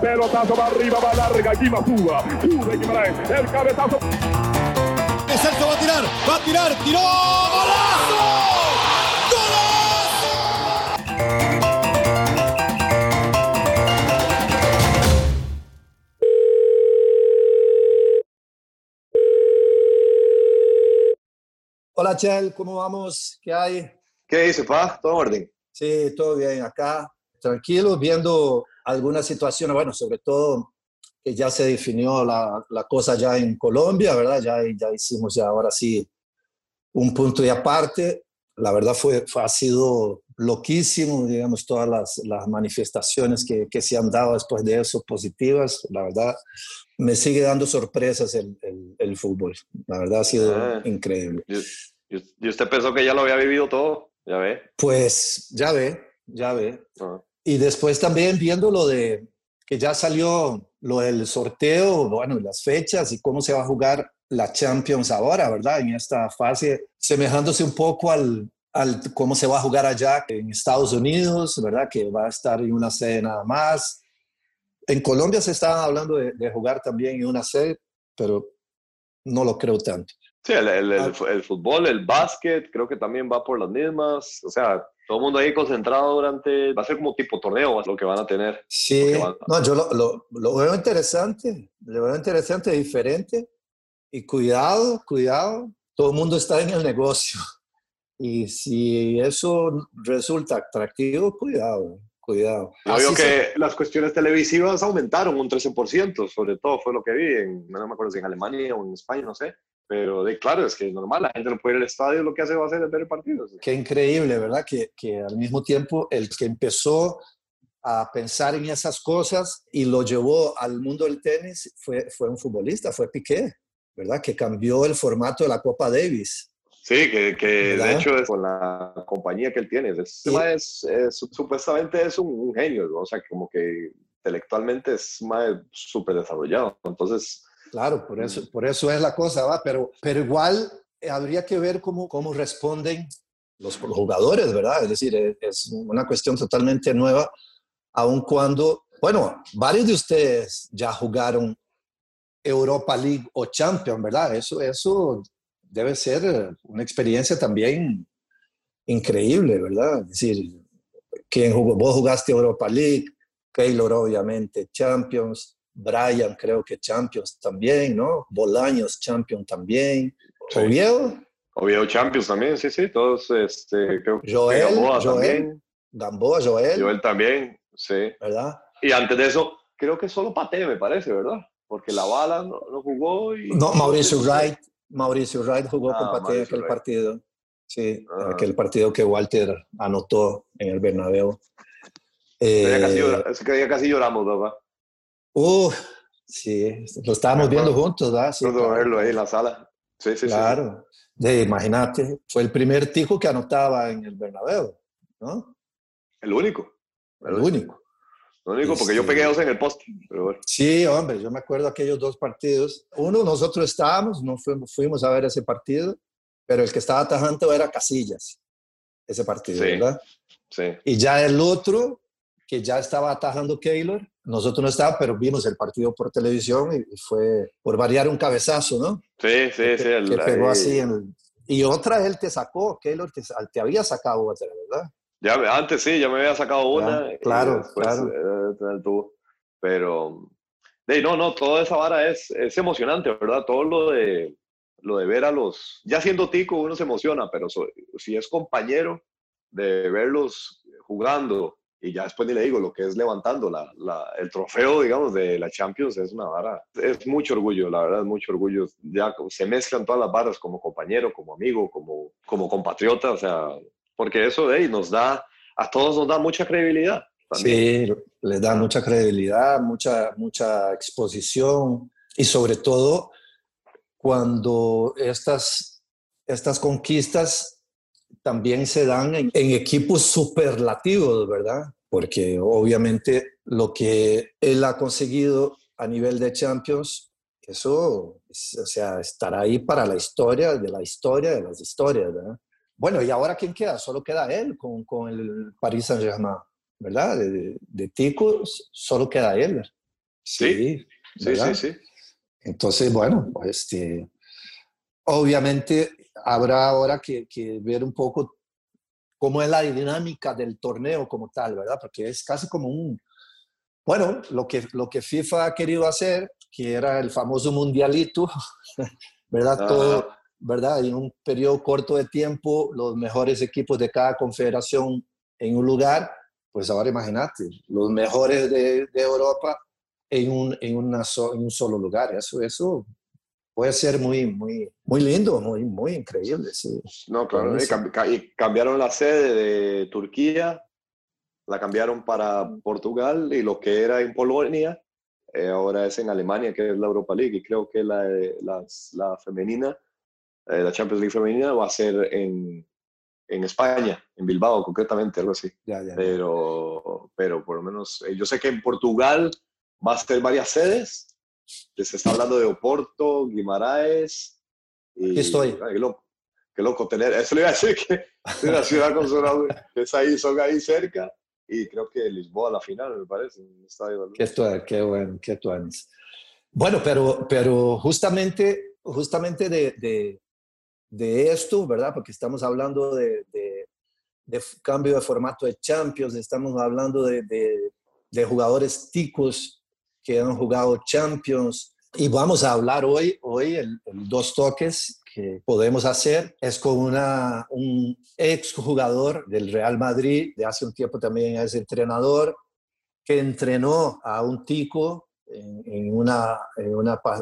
Pelotazo va arriba, va larga, aquí va Suba. Sube Guimaraes, el cabezazo. Celso va a tirar, va a tirar, tiró, golazo. Hola, Chel, ¿cómo vamos? ¿Qué hay? ¿Qué dice, pa? ¿Todo en orden? Sí, todo bien acá. Tranquilo, viendo algunas situaciones, bueno, sobre todo que ya se definió la, la cosa ya en Colombia, ¿verdad? Ya, ya hicimos ya ahora sí un punto de aparte. La verdad fue, fue ha sido loquísimo, digamos, todas las, las manifestaciones que, que, se han dado después de eso, positivas. La verdad, me sigue dando sorpresas el, el, el fútbol. La verdad ha sido ah, increíble. ¿y, ¿Y usted pensó que ya lo había vivido todo? Ya ve. Pues ya ve, ya ve. Ah. Y después también viendo lo de que ya salió lo del sorteo, bueno, las fechas y cómo se va a jugar la Champions ahora, ¿verdad? En esta fase, semejándose un poco al, al cómo se va a jugar allá en Estados Unidos, ¿verdad? Que va a estar en una sede nada más. En Colombia se estaba hablando de, de jugar también en una sede, pero no lo creo tanto. Sí, el, el, el, el, fútbol, el básquet, creo que también va por las mismas. O sea, todo el mundo ahí concentrado durante. Va a ser como tipo torneo lo que van a tener. Sí, van, no, yo lo, lo, lo, veo interesante. Lo veo interesante, diferente. Y cuidado, cuidado. Todo el mundo está en el negocio. Y si eso resulta atractivo, cuidado cuidado. Yo veo que las cuestiones televisivas aumentaron un 13%, sobre todo fue lo que vi, en, no me acuerdo si en Alemania o en España, no sé, pero de, claro, es que es normal, la gente no puede ir al estadio, lo que hace va a ser ver el partido. Qué increíble, ¿verdad? Que, que al mismo tiempo el que empezó a pensar en esas cosas y lo llevó al mundo del tenis fue, fue un futbolista, fue Piqué, ¿verdad? Que cambió el formato de la Copa Davis. Sí, que, que de hecho es con la compañía que él tiene. Es, sí. es, es, supuestamente es un, un, genio, ¿no? o sea, como que intelectualmente es súper desarrollado. Entonces... Claro, por eso, por eso es la cosa, ¿va? Pero, pero igual habría que ver cómo, cómo responden los, los jugadores, ¿verdad? Es decir, es, es una cuestión totalmente nueva, aun cuando, bueno, varios de ustedes ya jugaron Europa League o Champions, ¿verdad? Eso, eso debe ser una experiencia también increíble, ¿verdad? Es decir, quien jugó, vos jugaste Europa League, Keylor obviamente Champions, Brian creo que Champions también, ¿no? Bolaños Champions también, sí. Oviedo. Oviedo Champions también, sí, sí, todos, este, creo Joel, que Gamboa Joel, también. Gamboa, Joel. Joel también, sí. ¿Verdad? Y antes de eso, creo que solo Pate, me parece, ¿verdad? Porque la bala no, no jugó y... No, Mauricio Wright, Mauricio Wright jugó ah, con Pate aquel Wright. partido. Sí, ah. aquel partido que Walter anotó en el Bernabéu. Eh, ese día casi lloramos, ¿verdad? Uh, sí, lo estábamos viendo juntos, ¿verdad? Sí, claro. verlo ahí en la sala. Sí, sí, claro. sí. Imagínate, fue el primer tico que anotaba en el Bernabéu, ¿no? El único. El, el único. Lo único, porque yo pegué dos en el poste. Pero bueno. Sí, hombre, yo me acuerdo aquellos dos partidos. Uno, nosotros estábamos, no fuimos, fuimos a ver ese partido, pero el que estaba atajando era Casillas, ese partido, sí, ¿verdad? Sí. Y ya el otro, que ya estaba atajando Keylor, nosotros no estábamos, pero vimos el partido por televisión y fue por variar un cabezazo, ¿no? Sí, sí, que, sí. El, que pegó ahí. así. En, y otra él te sacó, Keylor te, te había sacado otra, ¿verdad? Ya, antes sí, ya me había sacado una. Ya, claro, después, claro. Eh. Pero, de, no, no, toda esa vara es, es emocionante, ¿verdad? Todo lo de, lo de ver a los, ya siendo tico uno se emociona, pero so, si es compañero de verlos jugando y ya después ni le digo lo que es levantando la, la, el trofeo, digamos, de la Champions, es una vara, es mucho orgullo, la verdad, es mucho orgullo. Ya se mezclan todas las varas como compañero, como amigo, como, como compatriota, o sea, porque eso hey, nos da, a todos nos da mucha credibilidad. También. Sí, les da mucha credibilidad, mucha, mucha exposición y sobre todo cuando estas, estas conquistas también se dan en, en equipos superlativos, ¿verdad? Porque obviamente lo que él ha conseguido a nivel de Champions, eso, o sea, estará ahí para la historia de la historia de las historias, ¿verdad? Bueno, ¿y ahora quién queda? Solo queda él con, con el Paris Saint-Germain, ¿verdad? De, de, Tico solo queda él. Sí, sí, sí, sí. Entonces, bueno, este, obviamente habrá ahora que, que, ver un poco cómo es la dinámica del torneo como tal, ¿verdad? Porque es casi como un, bueno, lo que, lo que FIFA ha querido hacer, que era el famoso mundialito, ¿verdad? Todo, ¿verdad? En un periodo corto de tiempo, los mejores equipos de cada confederación en un lugar, pues ahora imagínate, los mejores de, de Europa en un, en, una en un solo lugar. Eso, eso puede ser muy, muy, muy lindo, muy, muy increíble. Sí. No, claro, y, cambiaron la sede de Turquía, la cambiaron para Portugal y lo que era en Polonia, eh, ahora es en Alemania, que es la Europa League, y creo que la, la, la femenina, eh, la Champions League femenina va a ser en, en España, en Bilbao concretamente, algo así. Pero, pero por lo menos, eh, yo sé que en Portugal va a ser varias sedes. Se está hablando de Oporto, Guimaraes. Y, estoy. qué, loco, qué loco tener. Eso le iba a decir que es una ciudad con su que es ahí, son ahí cerca. Y creo que Lisboa la final, me parece. Qué, estoy, qué bueno, qué Bueno, pero, pero justamente, justamente de, de, de esto, ¿verdad? Porque estamos hablando de, de, de, cambio de formato de Champions, estamos hablando de, de jugadores ticos que han jugado Champions. Y vamos a hablar hoy, hoy dos toques que podemos hacer es con una, un ex jugador del Real Madrid, de hace un tiempo también es entrenador, que entrenó a un tico en, en una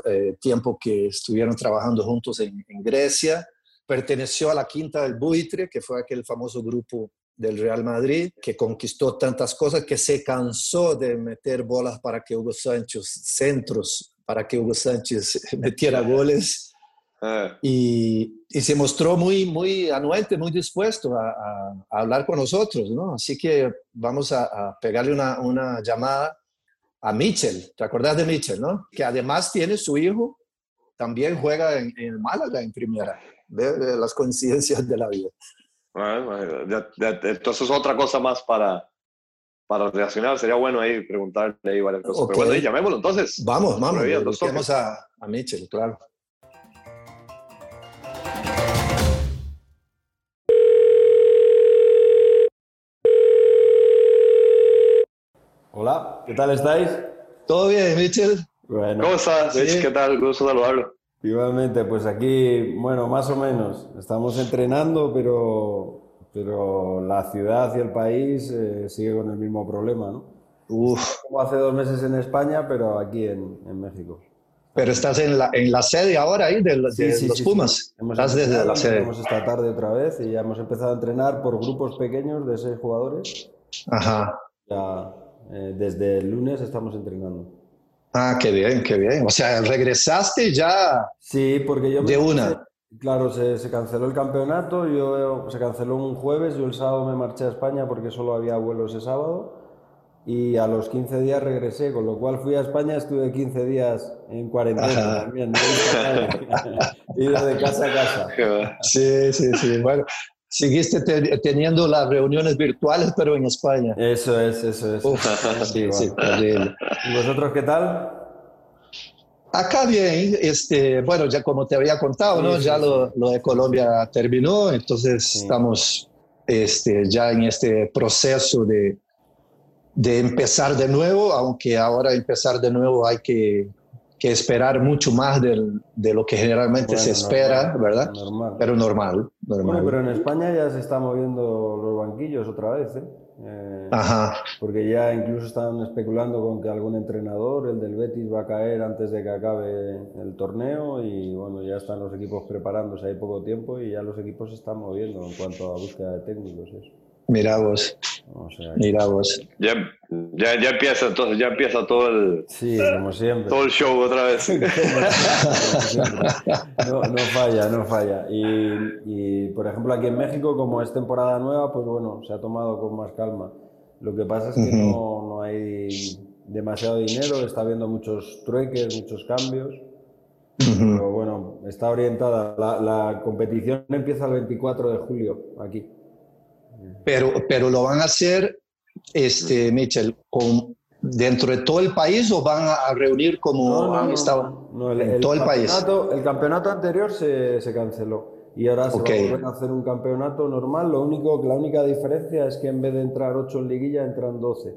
eh, tiempo que estuvieron trabajando juntos en Grecia. Perteneció a la Quinta del Buitre, que fue aquel famoso grupo del Real Madrid, que conquistó tantas cosas que se cansó de meter bolas para que Hugo Sánchez, centros para que Hugo Sánchez metiera goles. Ah. Y, y, se mostró muy, muy anuente, muy dispuesto a, a, hablar con nosotros, ¿no? Así que vamos a, a pegarle una, una, llamada a Mitchell. ¿Te acordás de Mitchell, no? Que además tiene su hijo, también juega en, en Málaga en primera. Ve las coincidencias de la vida. Entonces, otra cosa más para, para reaccionar. Sería bueno ahí preguntarle ahí varias cosas. Pero bueno, llamémoslo entonces. Vamos, vamos. Vamos a, a Mitchell, claro. Hola, ¿qué tal estáis? ¿Todo bien, Mitchell? Bueno. ¿Cómo estás? ¿Qué tal? Gusto saludarlo. Igualmente, pues aquí, bueno, más o menos. Estamos entrenando, pero, pero la ciudad y el país eh, sigue con el mismo problema, ¿no? Uf. Como hace dos meses en España, pero aquí en, en México. Pero estás en la, en la sede ahora ahí de, de sí, los Pumas. estás desde la sede. Esta tarde otra vez y ya hemos empezado a entrenar por grupos pequeños de seis jugadores. Ajá. Ya, eh, desde el lunes estamos entrenando. Ah, qué bien, qué bien. O sea, regresaste ya. Sí, porque yo. De una. Claro, se, se, canceló el campeonato, yo, se canceló un jueves, yo el sábado me marché a España porque solo había vuelo ese sábado y a los 15 días regresé, con lo cual fui a España, estuve 15 días en cuarentena también, ido de casa a casa. Sí, sí, sí, bueno, seguiste teniendo las reuniones virtuales, pero en España. Eso es, eso es. sí, sí, ¿Y vosotros qué tal? Acá bien, este, bueno, ya como te había contado, ¿no? ya lo, lo, de Colombia terminó, entonces estamos este, ya en este proceso de, de empezar de nuevo, aunque ahora empezar de nuevo hay que que esperar mucho más del, de lo que generalmente se espera, ¿verdad? Normal. Pero normal, normal. Bueno, pero en España ya se están moviendo los banquillos otra vez, ¿eh? eh Ajá. Porque ya incluso están especulando con que algún entrenador, el del Betis, va a caer antes de que acabe el torneo y bueno, ya están los equipos preparándose, hay poco tiempo y ya los equipos se están moviendo en cuanto a búsqueda de técnicos. Eso. Mira vos. Mira vos. Ya, ya, ya, empieza, entonces ya empieza todo el. Sí, como siempre. Todo el show otra vez. no, no, falla, no falla. Y, y, por ejemplo, aquí en México, como es temporada nueva, pues bueno, se ha tomado con más calma. Lo que pasa es que no, no hay demasiado dinero, está habiendo muchos trueques, muchos cambios. Pero bueno, está orientada. La, la competición empieza el 24 de julio aquí. Pero, pero lo van a hacer, este, Mitchell, con dentro de todo el país o van a reunir como han estado en todo el país? El campeonato anterior se, se canceló y ahora se va a volver a hacer un campeonato normal. Lo único, la única diferencia es que en vez de entrar 8 en liguilla, entran 12.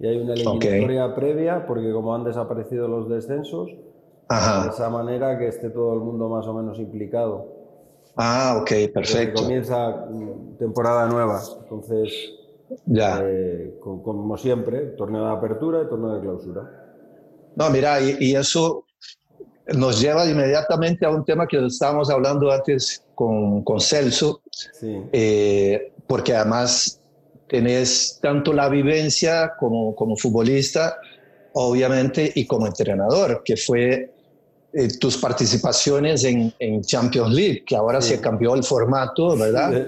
Y hay una eliminatoria previa, porque como han desaparecido los descensos, de esa manera que esté todo el mundo más o menos implicado. Ah, ok, perfecto. comienza temporada nueva, entonces, ya. Eh, como siempre, torneo de apertura y torneo de clausura. No, mira, y, eso nos lleva inmediatamente a un tema que estábamos hablando antes con, con Celso, eh, porque además tenés tanto la vivencia como, como futbolista, obviamente, y como entrenador, que fue eh, tus participaciones en, en, Champions League, que ahora se cambió el formato, ¿verdad?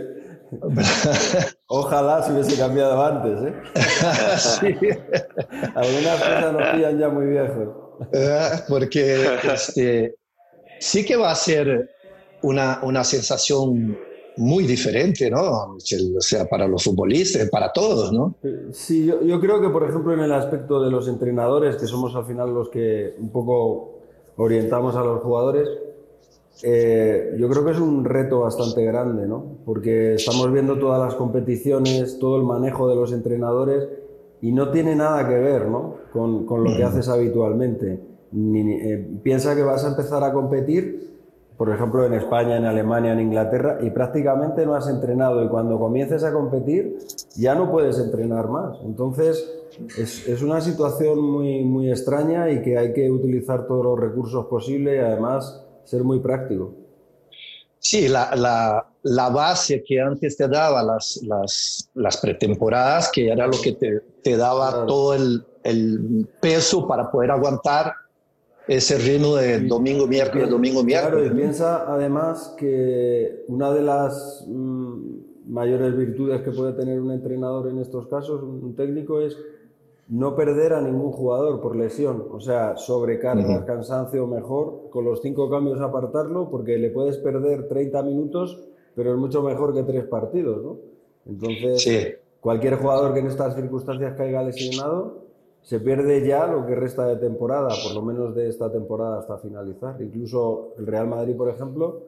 Ojalá se hubiese cambiado antes, ¿eh? sí. Algunas cosas nos pillan ya muy viejos. Porque este, sí que va a ser una, una sensación muy diferente, ¿no? O sea, para los futbolistas, para todos, ¿no? Sí, yo, yo, creo que, por ejemplo, en el aspecto de los entrenadores, que somos al final los que un poco orientamos a los jugadores, eh, yo creo que es un reto bastante grande, ¿no? Porque estamos viendo todas las competiciones, todo el manejo de los entrenadores y no tiene nada que ver, ¿no? Con, con lo que haces habitualmente. Ni, eh, piensa que vas a empezar a competir, por ejemplo, en España, en Alemania, en Inglaterra, y prácticamente no has entrenado. Y cuando comiences a competir, ya no puedes entrenar más. Entonces, es, es, una situación muy, muy extraña y que hay que utilizar todos los recursos posibles y además ser muy práctico. Sí, la, la, la base que antes te daba las, las, las pretemporadas, que era lo que te, te daba todo el, el, peso para poder aguantar ese ritmo de domingo, miércoles, domingo, miércoles. Claro, y piensa además que una de las mm, mayores virtudes que puede tener un entrenador en estos casos, un técnico, es no perder a ningún jugador por lesión, o sea, sobrecarga, cansancio, mejor, con los cinco cambios apartarlo, porque le puedes perder 30 minutos, pero es mucho mejor que tres partidos, ¿no? Entonces, cualquier jugador que en estas circunstancias caiga lesionado, se pierde ya lo que resta de temporada, por lo menos de esta temporada hasta finalizar. Incluso el Real Madrid, por ejemplo,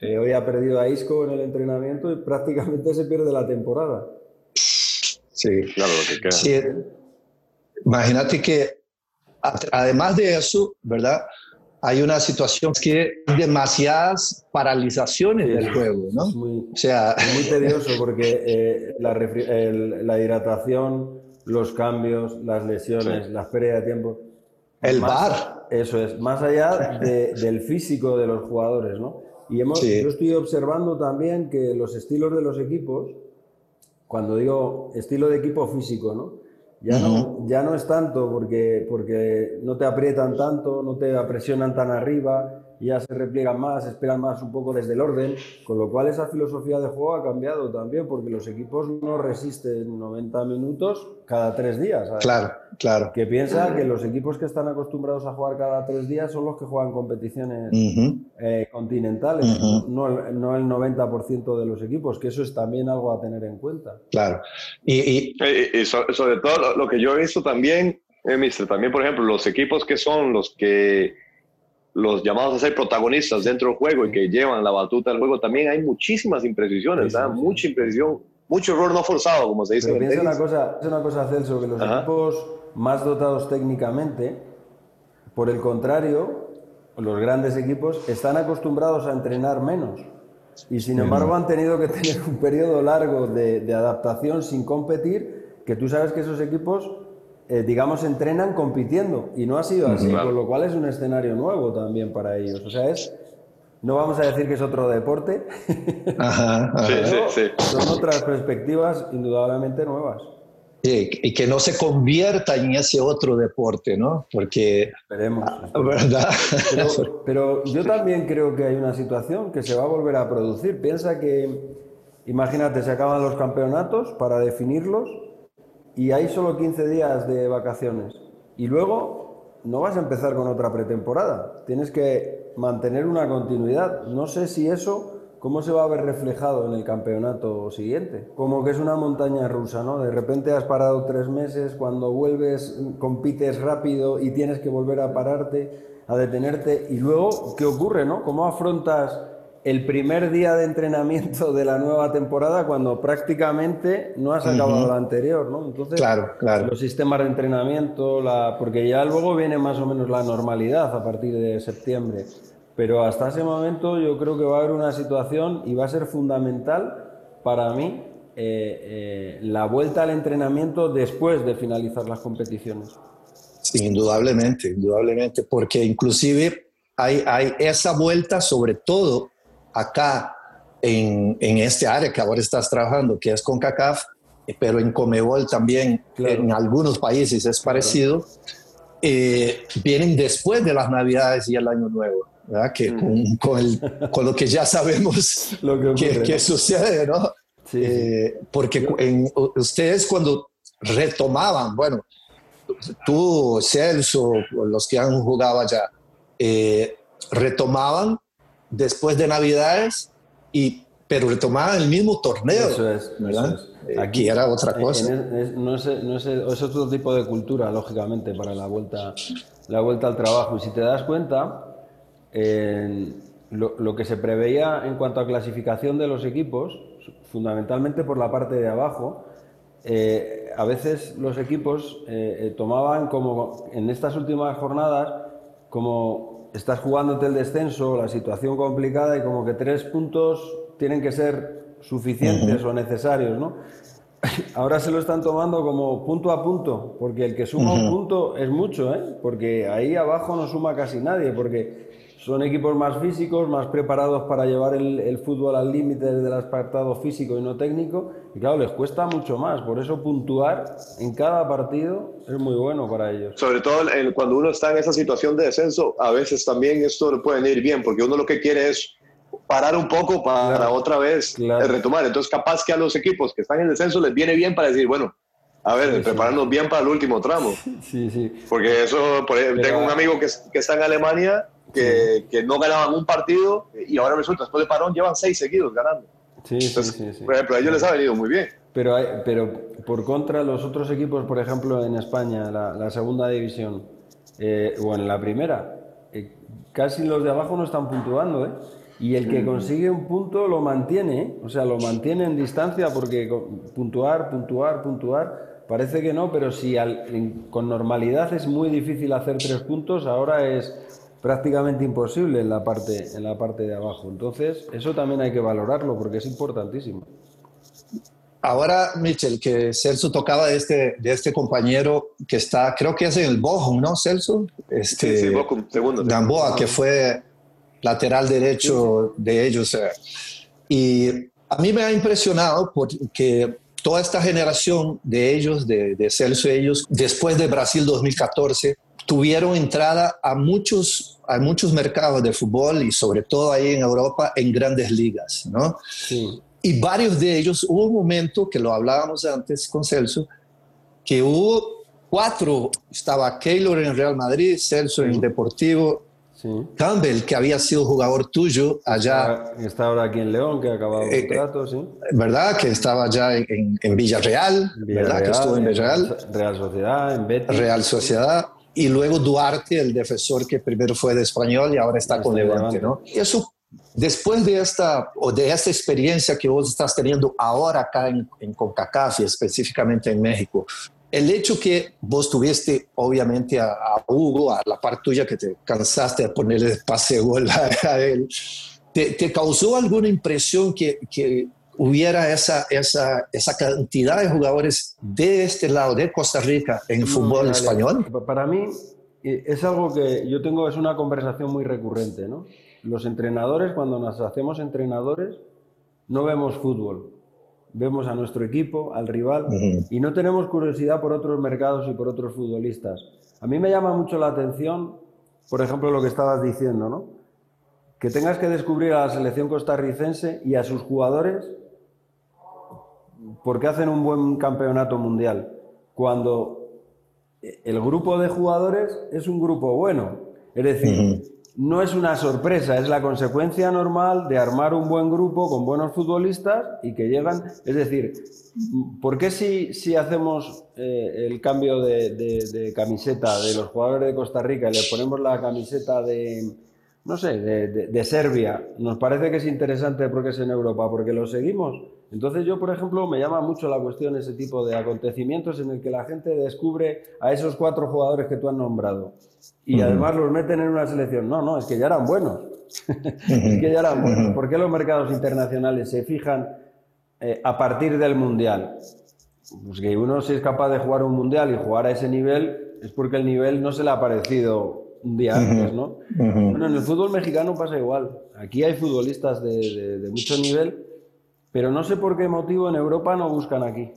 eh, hoy ha perdido a Isco en el entrenamiento y prácticamente se pierde la temporada. Sí, claro, lo que queda. Imagínate que además de eso, ¿verdad? Hay una situación que demasiadas paralizaciones del juego, ¿no? Es muy, o sea, muy tedioso porque eh, la, la, hidratación, los cambios, las lesiones, la pérdida de tiempo. El bar. Eso es, más allá del físico de los jugadores, ¿no? Y hemos, yo estoy observando también que los estilos de los equipos, cuando digo estilo de equipo físico, ¿no? Ya, no, ya no es tanto porque, porque no te aprietan tanto, no te presionan tan arriba, ya se repliegan más, esperan más un poco desde el orden, con lo cual esa filosofía de juego ha cambiado también, porque los equipos no resisten 90 minutos cada tres días. Claro, claro. Que piensa que los equipos que están acostumbrados a jugar cada tres días son los que juegan competiciones eh, continentales, no, no, el 90% de los equipos, que eso es también algo a tener en cuenta. Claro. Y, y... sobre, todo lo que yo he visto también, eh, mister, también por ejemplo, los equipos que son los que los llamados a ser protagonistas dentro del juego y que llevan la batuta del juego, también hay muchísimas imprecisiones, mucha imprecisión, mucho error no forzado, como se dice. Pero piensa una cosa, es una cosa, Celso, que los equipos más dotados técnicamente, por el contrario, los grandes equipos están acostumbrados a entrenar menos. Y sin embargo han tenido que tener un periodo largo de, de adaptación sin competir, que tú sabes que esos equipos eh, digamos, entrenan compitiendo. Y no ha sido así, con lo cual es un escenario nuevo también para ellos. O sea, es, no vamos a decir que es otro deporte, son otras perspectivas indudablemente nuevas. y que no se convierta en ese otro deporte, ¿no? Porque... Esperemos. Ah, ¿Verdad? Pero, pero, yo también creo que hay una situación que se va a volver a producir. Piensa que, imagínate, se acaban los campeonatos para definirlos y hay solo 15 días de vacaciones. Y luego no vas a empezar con otra pretemporada. Tienes que mantener una continuidad. No sé si eso ¿cómo se va a ver reflejado en el campeonato siguiente? Como que es una montaña rusa, ¿no? De repente has parado tres meses, cuando vuelves compites rápido y tienes que volver a pararte, a detenerte, y luego, ¿qué ocurre, no? ¿Cómo afrontas el primer día de entrenamiento de la nueva temporada cuando prácticamente no has acabado la anterior, ¿no? Entonces, claro, claro. los sistemas de entrenamiento, la, porque ya luego viene más o menos la normalidad a partir de septiembre. Pero hasta ese momento yo creo que va a haber una situación y va a ser fundamental para mí eh, eh, la vuelta al entrenamiento después de finalizar las competiciones. Sí, indudablemente, indudablemente, porque inclusive hay, hay esa vuelta sobre todo acá en, en, este área que ahora estás trabajando, que es con CACAF, pero en Comebol también, en algunos países es parecido, eh, vienen después de las Navidades y el Año Nuevo. ¿verdad? Que mm. con, con, con, lo que ya sabemos lo que, que, sucede, ¿no? Sí, eh, porque en, ustedes cuando retomaban, bueno, tú, Celso, los que han jugado allá, eh, retomaban después de Navidades, y, pero retomaban el mismo torneo. Eso es, ¿verdad? Eh, Aquí era otra cosa. no, es, no es, es, otro tipo de cultura, lógicamente, para la vuelta, la vuelta al trabajo. Y si te das cuenta, lo, lo, que se preveía en cuanto a clasificación de los equipos, fundamentalmente por la parte de abajo, eh, a veces los equipos eh, tomaban como en estas últimas jornadas como estás jugándote el descenso, la situación complicada y como que tres puntos tienen que ser suficientes o necesarios, ¿no? Ahora se lo están tomando como punto a punto, porque el que suma un punto es mucho, ¿eh? Porque ahí abajo no suma casi nadie, porque son equipos más físicos, más preparados para llevar el, fútbol al límite del apartado físico y no técnico. Y claro, les cuesta mucho más. Por eso puntuar en cada partido es muy bueno para ellos. Sobre todo cuando uno está en esa situación de descenso, a veces también esto le puede ir bien, porque uno lo que quiere es parar un poco para otra vez retomar. Entonces, capaz que a los equipos que están en descenso les viene bien para decir, bueno, a ver, prepararnos bien para el último tramo. Sí, sí. Porque eso, por tengo un amigo que, que, está en Alemania que, que, no ganaban un partido y ahora resulta, después de parón, llevan seis seguidos ganando. Sí, sí, sí, Por ejemplo, a ellos les ha venido muy bien. Pero, hay, pero por contra, los otros equipos, por ejemplo, en España, la, la segunda división, eh, o en la primera, eh, casi los de abajo no están puntuando, ¿eh? Y el que consigue un punto lo mantiene, ¿eh? o sea, lo mantiene en distancia porque puntuar, puntuar, puntuar, parece que no, pero si al, con normalidad es muy difícil hacer tres puntos, ahora es prácticamente imposible en la parte, en la parte de abajo. Entonces, eso también hay que valorarlo porque es importantísimo. Ahora, Michel, que Celso tocaba de este, de este compañero que está, creo que es en el Bochum, ¿no, Celso? Este, sí, sí, Bochum, segundo. Gamboa, que fue lateral derecho de ellos. Eh. Y a mí me ha impresionado porque toda esta generación de ellos, de, de Celso y ellos, después de Brasil 2014, tuvieron entrada a muchos, a muchos mercados de fútbol y sobre todo ahí en Europa en grandes ligas, ¿no? Sí. Y varios de ellos, hubo un momento que lo hablábamos antes con Celso, que hubo cuatro, estaba Keylor en Real Madrid, Celso en Deportivo, sí. Campbell, que había sido jugador tuyo allá. Está ahora aquí en León, que ha acabado el eh, contrato, sí. ¿Verdad? Que estaba ya en, en Villarreal, Villarreal, ¿verdad? Que estuvo en Villarreal. Real Sociedad, en Betis. Real Sociedad y luego Duarte, el defensor que primero fue de español y ahora está con Levante, ¿no? Eso, después de esta, o de esta experiencia que vos estás teniendo ahora acá en, en CONCACAF y específicamente en México, el hecho que vos tuviste, obviamente, a, a, Hugo, a la par tuya que te cansaste de ponerle pase gol a, a él, ¿te, ¿te, causó alguna impresión que, que hubiera esa, esa, esa cantidad de jugadores de este lado, de Costa Rica, en no, fútbol dale. español? Para mí es algo que yo tengo, es una conversación muy recurrente, ¿no? Los entrenadores, cuando nos hacemos entrenadores, no vemos fútbol. Vemos a nuestro equipo, al rival, uh -huh. y no tenemos curiosidad por otros mercados y por otros futbolistas. A mí me llama mucho la atención, por ejemplo, lo que estabas diciendo, ¿no? Que tengas que descubrir a la selección costarricense y a sus jugadores ¿por qué hacen un buen campeonato mundial? Cuando el grupo de jugadores es un grupo bueno. Es decir, uh -huh. no es una sorpresa, es la consecuencia normal de armar un buen grupo con buenos futbolistas y que llegan. Es decir, ¿por qué si, si hacemos eh, el cambio de, camiseta de los jugadores de Costa Rica y les ponemos la camiseta de, no sé, de, Serbia, nos parece que es interesante porque es en Europa, porque lo seguimos? Entonces yo, por ejemplo, me llama mucho la cuestión ese tipo de acontecimientos en el que la gente descubre a esos cuatro jugadores que tú has nombrado y además los meten en una selección. No, no, es que ya eran buenos. es que ya eran buenos. ¿Por qué los mercados internacionales se fijan eh, a partir del Mundial? Pues que uno si es capaz de jugar un Mundial y jugar a ese nivel es porque el nivel no se le ha parecido un día antes, ¿no? Bueno, en el fútbol mexicano pasa igual. Aquí hay futbolistas de mucho nivel pero no sé por qué motivo en Europa no buscan aquí.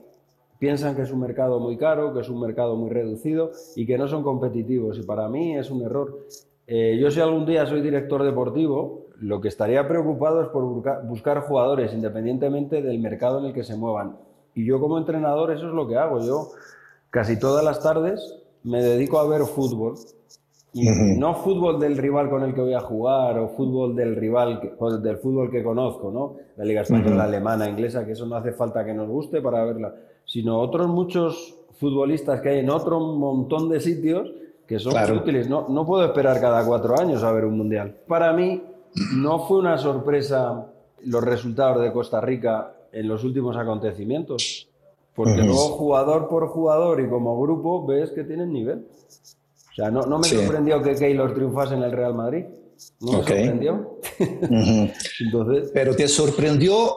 Piensan que es un mercado muy caro, que es un mercado muy reducido y que no son competitivos. Y para mí es un error. Eh, yo si algún día soy director deportivo, lo que estaría preocupado es por buscar jugadores independientemente del mercado en el que se muevan. Y yo como entrenador eso es lo que hago. Yo casi todas las tardes me dedico a ver fútbol no fútbol del rival con el que voy a jugar o fútbol del rival, del fútbol que conozco, ¿no? La Liga Española, la alemana, inglesa, que eso no hace falta que nos guste para verla, sino otros muchos futbolistas que hay en otro montón de sitios que son útiles. No, no puedo esperar cada cuatro años a ver un mundial. Para mí no fue una sorpresa los resultados de Costa Rica en los últimos acontecimientos, porque luego jugador por jugador y como grupo ves que tienen nivel. Sea, no, no me sorprendió que Keylor triunfase en el Real Madrid. No me sorprendió. Entonces... Pero te sorprendió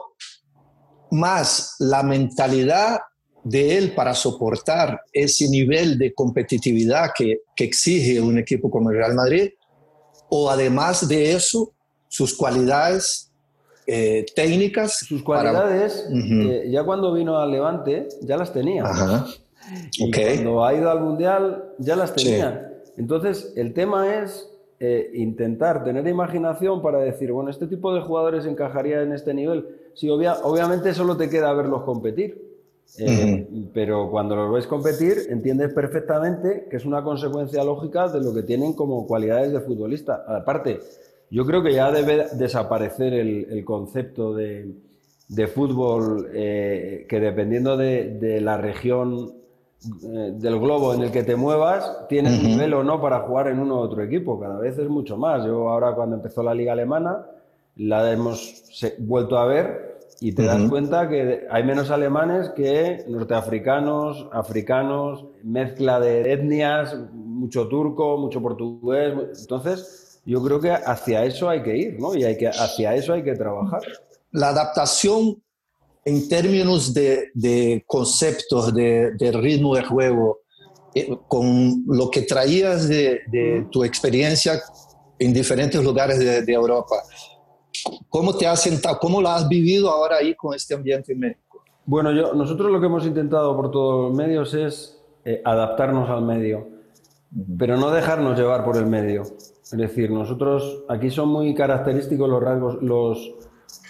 más la mentalidad de él para soportar ese nivel de competitividad que, que, exige un equipo como el Real Madrid, o además de eso, sus cualidades eh, técnicas. Sus cualidades, eh, ya cuando vino al Levante, ya las tenía. Y cuando ha ido al Mundial, ya las tenía. Entonces, el tema es eh, intentar tener imaginación para decir, bueno, este tipo de jugadores encajaría en este nivel. Sí, obviamente solo te queda verlos competir. Eh, pero cuando los ves competir, entiendes perfectamente que es una consecuencia lógica de lo que tienen como cualidades de futbolista. Aparte, yo creo que ya debe desaparecer el, concepto de, fútbol eh, que dependiendo de, de, la región del globo en el que te muevas, tienes nivel o no para jugar en uno u otro equipo. Cada vez es mucho más. Yo ahora cuando empezó la liga alemana, la hemos vuelto a ver y te das cuenta que hay menos alemanes que norteafricanos, africanos, mezcla de etnias, mucho turco, mucho portugués. Entonces, yo creo que hacia eso hay que ir, ¿no? Y hay que, hacia eso hay que trabajar. La adaptación en términos de, conceptos, de, ritmo de juego, eh, con lo que traías de, tu experiencia en diferentes lugares de, Europa, ¿cómo te has sentado, cómo lo has vivido ahora ahí con este ambiente en México? Bueno, yo, nosotros lo que hemos intentado por todos los medios es eh, adaptarnos al medio, pero no dejarnos llevar por el medio. Es decir, nosotros aquí son muy característicos los rasgos, los,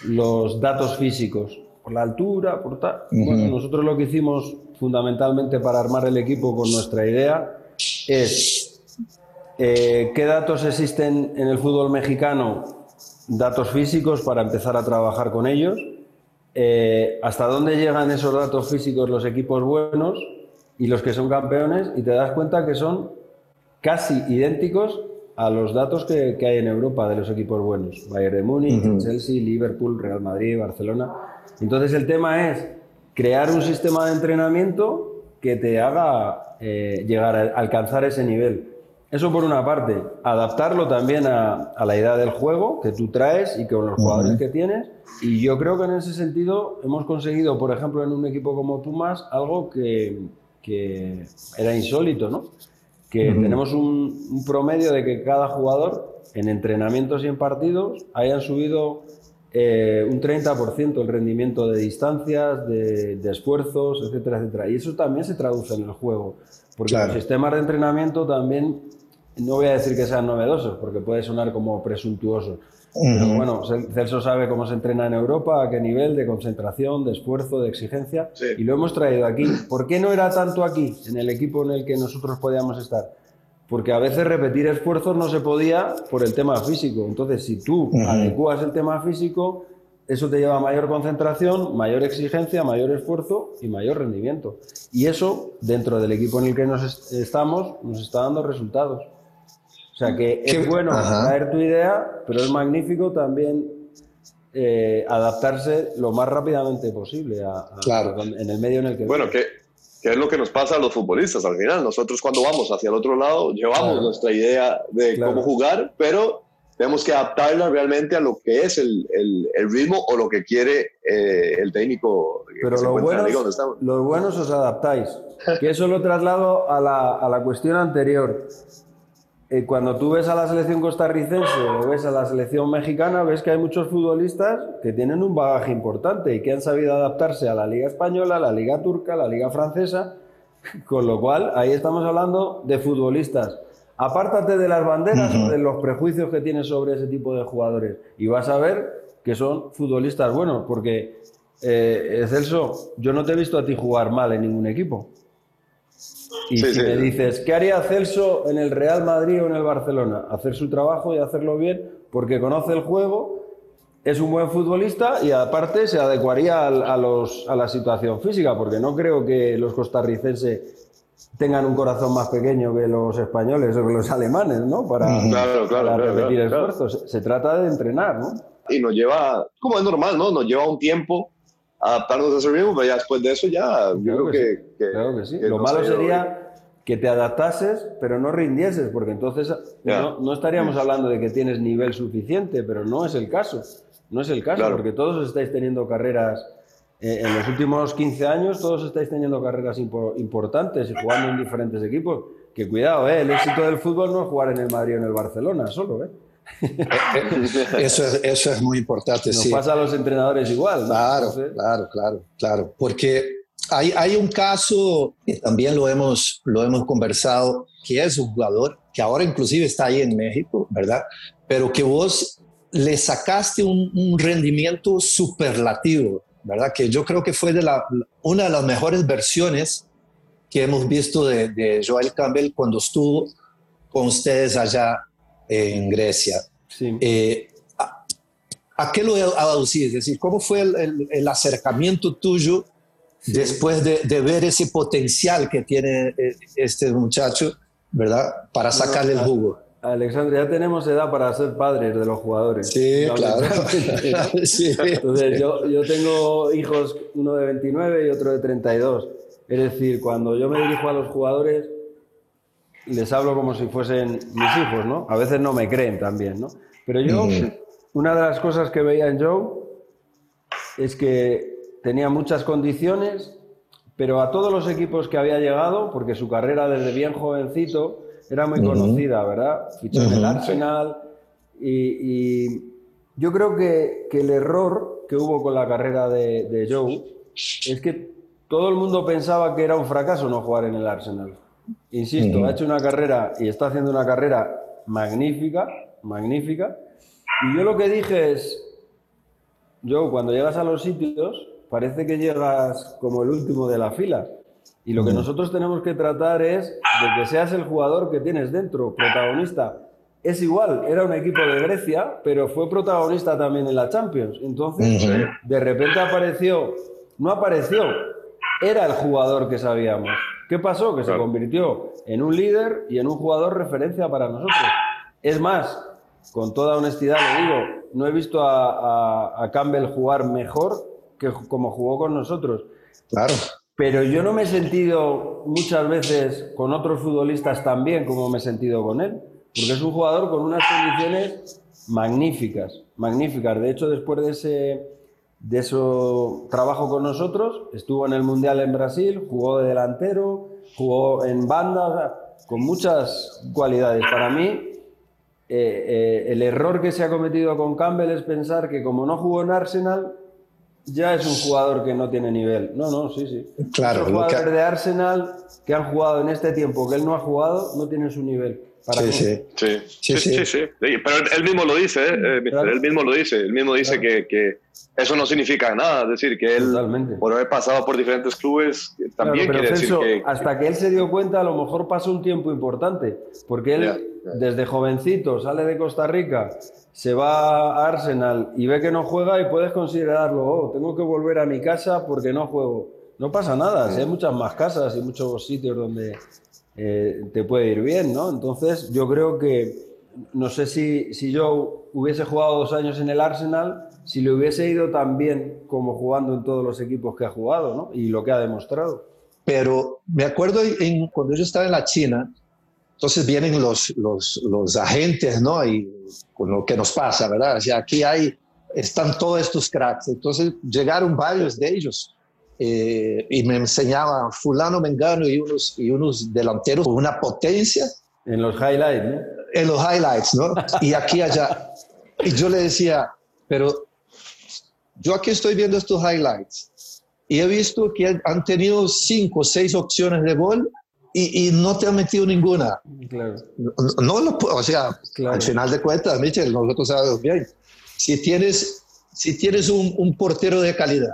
los datos físicos por la altura, por tal. Bueno, nosotros lo que hicimos fundamentalmente para armar el equipo con nuestra idea es eh, qué datos existen en el fútbol mexicano, datos físicos para empezar a trabajar con ellos, eh, hasta dónde llegan esos datos físicos los equipos buenos y los que son campeones y te das cuenta que son casi idénticos a los datos que, hay en Europa de los equipos buenos. Bayern de Múnich, Chelsea, Liverpool, Real Madrid, Barcelona. Entonces el tema es crear un sistema de entrenamiento que te haga eh, llegar a alcanzar ese nivel. Eso por una parte, adaptarlo también a, la idea del juego que tú traes y con los jugadores que tienes. Y yo creo que en ese sentido hemos conseguido, por ejemplo, en un equipo como Tumas, algo que, que era insólito, ¿no? que tenemos un, promedio de que cada jugador en entrenamientos y en partidos hayan subido eh, un 30% el rendimiento de distancias, de, esfuerzos, etcétera, etcétera. Y eso también se traduce en el juego, porque los sistemas de entrenamiento también, no voy a decir que sean novedosos, porque puede sonar como presuntuosos, pero bueno, Celso sabe cómo se entrena en Europa, a qué nivel de concentración, de esfuerzo, de exigencia, y lo hemos traído aquí. ¿Por qué no era tanto aquí, en el equipo en el que nosotros podíamos estar? Porque a veces repetir esfuerzos no se podía por el tema físico. Entonces, si tú adecuas el tema físico, eso te lleva a mayor concentración, mayor exigencia, mayor esfuerzo y mayor rendimiento. Y eso, dentro del equipo en el que nos estamos, nos está dando resultados. O sea que es bueno traer tu idea, pero es magnífico también eh, adaptarse lo más rápidamente posible a, en el medio en el que... Bueno, que, es lo que nos pasa a los futbolistas al final. Nosotros cuando vamos hacia el otro lado llevamos nuestra idea de cómo jugar, pero tenemos que adaptarla realmente a lo que es el, el, ritmo o lo que quiere eh, el técnico. Pero los buenos, los buenos os adaptáis. Que eso lo traslado a la, a la cuestión anterior. Eh, cuando tú ves a la selección costarricense o ves a la selección mexicana, ves que hay muchos futbolistas que tienen un bagaje importante y que han sabido adaptarse a la liga española, a la liga turca, a la liga francesa, con lo cual ahí estamos hablando de futbolistas. Apártate de las banderas o de los prejuicios que tienes sobre ese tipo de jugadores y vas a ver que son futbolistas buenos, porque eh, Celso, yo no te he visto a ti jugar mal en ningún equipo. Y si me dices, ¿qué haría Celso en el Real Madrid o en el Barcelona? Hacer su trabajo y hacerlo bien porque conoce el juego, es un buen futbolista y aparte se adecuaría a, los, a la situación física, porque no creo que los costarricenses tengan un corazón más pequeño que los españoles o que los alemanes, ¿no? Para, repetir esfuerzos. Se trata de entrenar, ¿no? Y nos lleva, como es normal, ¿no? Nos lleva un tiempo adaptarnos a ese ritmo, pero ya después de eso ya creo, que, sí. Lo malo sería que te adaptases, pero no rindieses, porque entonces no, estaríamos hablando de que tienes nivel suficiente, pero no es el caso. No es el caso, porque todos estáis teniendo carreras, eh, en los últimos 15 años, todos estáis teniendo carreras importantes y jugando en diferentes equipos. Que cuidado, eh, el éxito del fútbol no es jugar en el Madrid o en el Barcelona solo, ¿eh? eso, es, eso es muy importante. Nos pasa a los entrenadores igual. Claro, claro, claro, claro. Porque hay, hay un caso que también lo hemos, lo hemos conversado, que es un jugador que ahora inclusive está ahí en México, ¿verdad? Pero que vos le sacaste un, rendimiento superlativo, ¿verdad? Que yo creo que fue de la, una de las mejores versiones que hemos visto de, de Joel Campbell cuando estuvo con ustedes allá en Grecia. Eh, ¿a, qué lo aducís? Es decir, ¿cómo fue el, acercamiento tuyo después de, ver ese potencial que tiene eh, este muchacho, ¿verdad? Para sacarle el jugo. Alexandre, ya tenemos edad para ser padres de los jugadores. Sí, claro. Entonces, yo, yo, tengo hijos, uno de 29 y otro de 32. Es decir, cuando yo me dirijo a los jugadores, les hablo como si fuesen mis hijos, ¿no? A veces no me creen también, ¿no? Pero yo, una de las cosas que veía en Joe es que tenía muchas condiciones, pero a todos los equipos que había llegado, porque su carrera desde bien jovencito era muy conocida, ¿verdad? Fichó en el Arsenal y, yo creo que, el error que hubo con la carrera de, de Joe es que todo el mundo pensaba que era un fracaso no jugar en el Arsenal. Insisto, ha hecho una carrera y está haciendo una carrera magnífica, magnífica. Y yo lo que dije es, yo cuando llegas a los sitios, parece que llegas como el último de la fila. Y lo que nosotros tenemos que tratar es de que seas el jugador que tienes dentro, protagonista. Es igual, era un equipo de Grecia, pero fue protagonista también en la Champions. Entonces, de repente apareció, no apareció, era el jugador que sabíamos. ¿Qué pasó? Que se convirtió en un líder y en un jugador referencia para nosotros. Es más, con toda honestidad le digo, no he visto a, Campbell jugar mejor que como jugó con nosotros. Claro. Pero yo no me he sentido muchas veces con otros futbolistas tan bien como me he sentido con él, porque es un jugador con unas condiciones magníficas, magníficas. De hecho, después de ese, de eso trabajo con nosotros, estuvo en el Mundial en Brasil, jugó de delantero, jugó en banda, con muchas cualidades. Para mí, eh, eh, el error que se ha cometido con Campbell es pensar que como no jugó en Arsenal, ya es un jugador que no tiene nivel. No, no, sí, sí. Claro. Los jugadores de Arsenal que han jugado en este tiempo que él no ha jugado no tienen su nivel. Sí, sí. Sí, sí, sí, sí. Pero él mismo lo dice, ¿eh? eh él mismo lo dice, él mismo dice que, que, eso no significa nada, es decir, que él, por haber pasado por diferentes clubes, también quiere decir que... Hasta que él se dio cuenta, a lo mejor pasó un tiempo importante, porque él desde jovencito sale de Costa Rica, se va a Arsenal y ve que no juega y puedes considerarlo, oh, tengo que volver a mi casa porque no juego. No pasa nada, hay muchas más casas y muchos sitios donde eh, te puede ir bien, ¿no? Entonces, yo creo que, no sé si, si yo hubiese jugado dos años en el Arsenal, si le hubiese ido tan bien como jugando en todos los equipos que ha jugado, ¿no? Y lo que ha demostrado. Pero me acuerdo en, cuando yo estaba en la China, entonces vienen los, los, los, agentes, ¿no? Y con lo que nos pasa, ¿verdad? O sea, aquí hay, están todos estos cracks. Entonces llegaron varios de ellos eh, y me enseñaba fulano, mengano y unos, y unos delanteros con una potencia. En los highlights, ¿no? En los highlights, ¿no? Y aquí allá. Y yo le decía, pero yo aquí estoy viendo estos highlights y he visto que han tenido cinco o seis opciones de gol y, y, no te han metido ninguna. Claro. No, no o sea, al final de cuentas, Michel, nosotros sabemos bien, si tienes, si tienes un, un portero de calidad,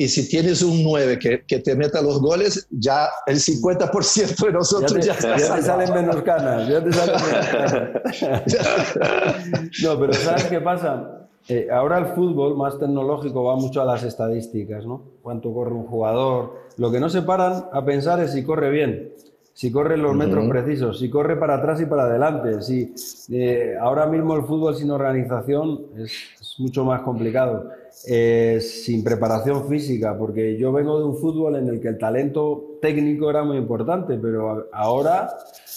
y si tienes un 9 que, que, te meta los goles, ya el 50% de nosotros ya, te, ya, te salen menos canas. Ya te salen no, pero ¿sabes qué pasa? Eh, ahora el fútbol más tecnológico va mucho a las estadísticas, ¿no? Cuánto corre un jugador. Lo que no se paran a pensar es si corre bien si corre los metros precisos, si corre para atrás y para adelante. Si, eh, ahora mismo el fútbol sin organización es, mucho más complicado, eh, sin preparación física, porque yo vengo de un fútbol en el que el talento técnico era muy importante, pero ahora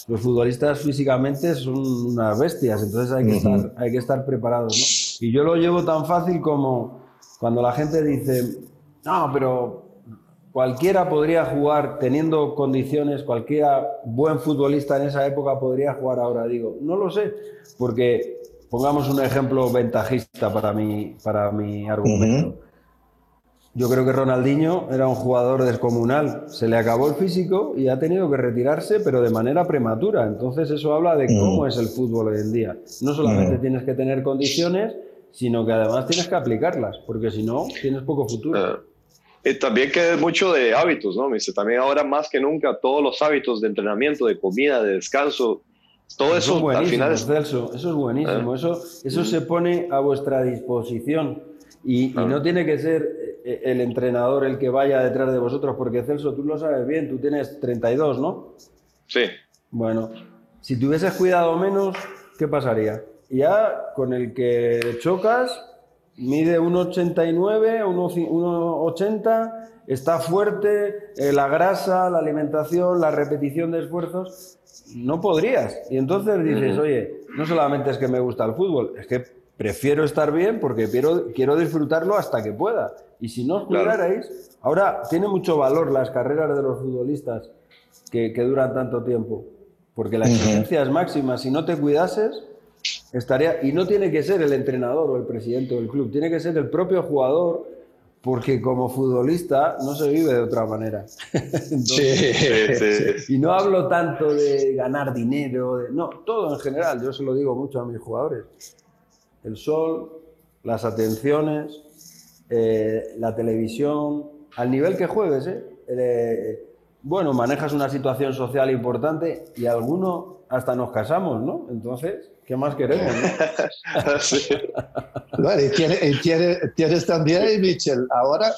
los futbolistas físicamente son unas bestias, entonces hay que, estar, hay que estar preparados. Y yo lo llevo tan fácil como cuando la gente dice, no, pero cualquiera podría jugar teniendo condiciones, cualquiera buen futbolista en esa época podría jugar ahora. Digo, no lo sé, porque pongamos un ejemplo ventajista para mi, para mi argumento. Yo creo que Ronaldinho era un jugador descomunal. Se le acabó el físico y ha tenido que retirarse, pero de manera prematura. Entonces eso habla de cómo es el fútbol hoy en día. No solamente tienes que tener condiciones, sino que además tienes que aplicarlas, porque si no, tienes poco futuro. Y también que es mucho de hábitos, ¿no? También ahora más que nunca todos los hábitos de entrenamiento, de comida, de descanso, todo eso, al final es... eso es buenísimo. Ah. Eso, eso se pone a vuestra disposición y, ah. no tiene que ser eh, el entrenador el que vaya detrás de vosotros, porque Celso, tú lo sabes bien, tú tienes 32, ¿no? Sí. Bueno, si te hubieses cuidado menos, ¿qué pasaría? Ya con el que chocas, mide 1,89, 1,80, está fuerte, eh, la grasa, la alimentación, la repetición de esfuerzos, no podrías. Y entonces dices, oye, no solamente es que me gusta el fútbol, es que prefiero estar bien porque quiero, quiero disfrutarlo hasta que pueda. Y si no os cuidarais, ahora tiene mucho valor las carreras de los futbolistas que, que duran tanto tiempo, porque la exigencia es máxima. Si no te cuidases, estaría, y no tiene que ser el entrenador o el presidente del club, tiene que ser el propio jugador, porque como futbolista no se vive de otra manera. sí, sí, Y no hablo tanto de ganar dinero, de, no, todo en general, yo se lo digo mucho a mis jugadores. El sol, las atenciones, eh, la televisión, al nivel que juegues, ¿eh? eh, bueno, manejas una situación social importante y alguno hasta nos casamos, ¿no? Entonces, ¿Qué más queremos? y tienes, también, Michel, ahora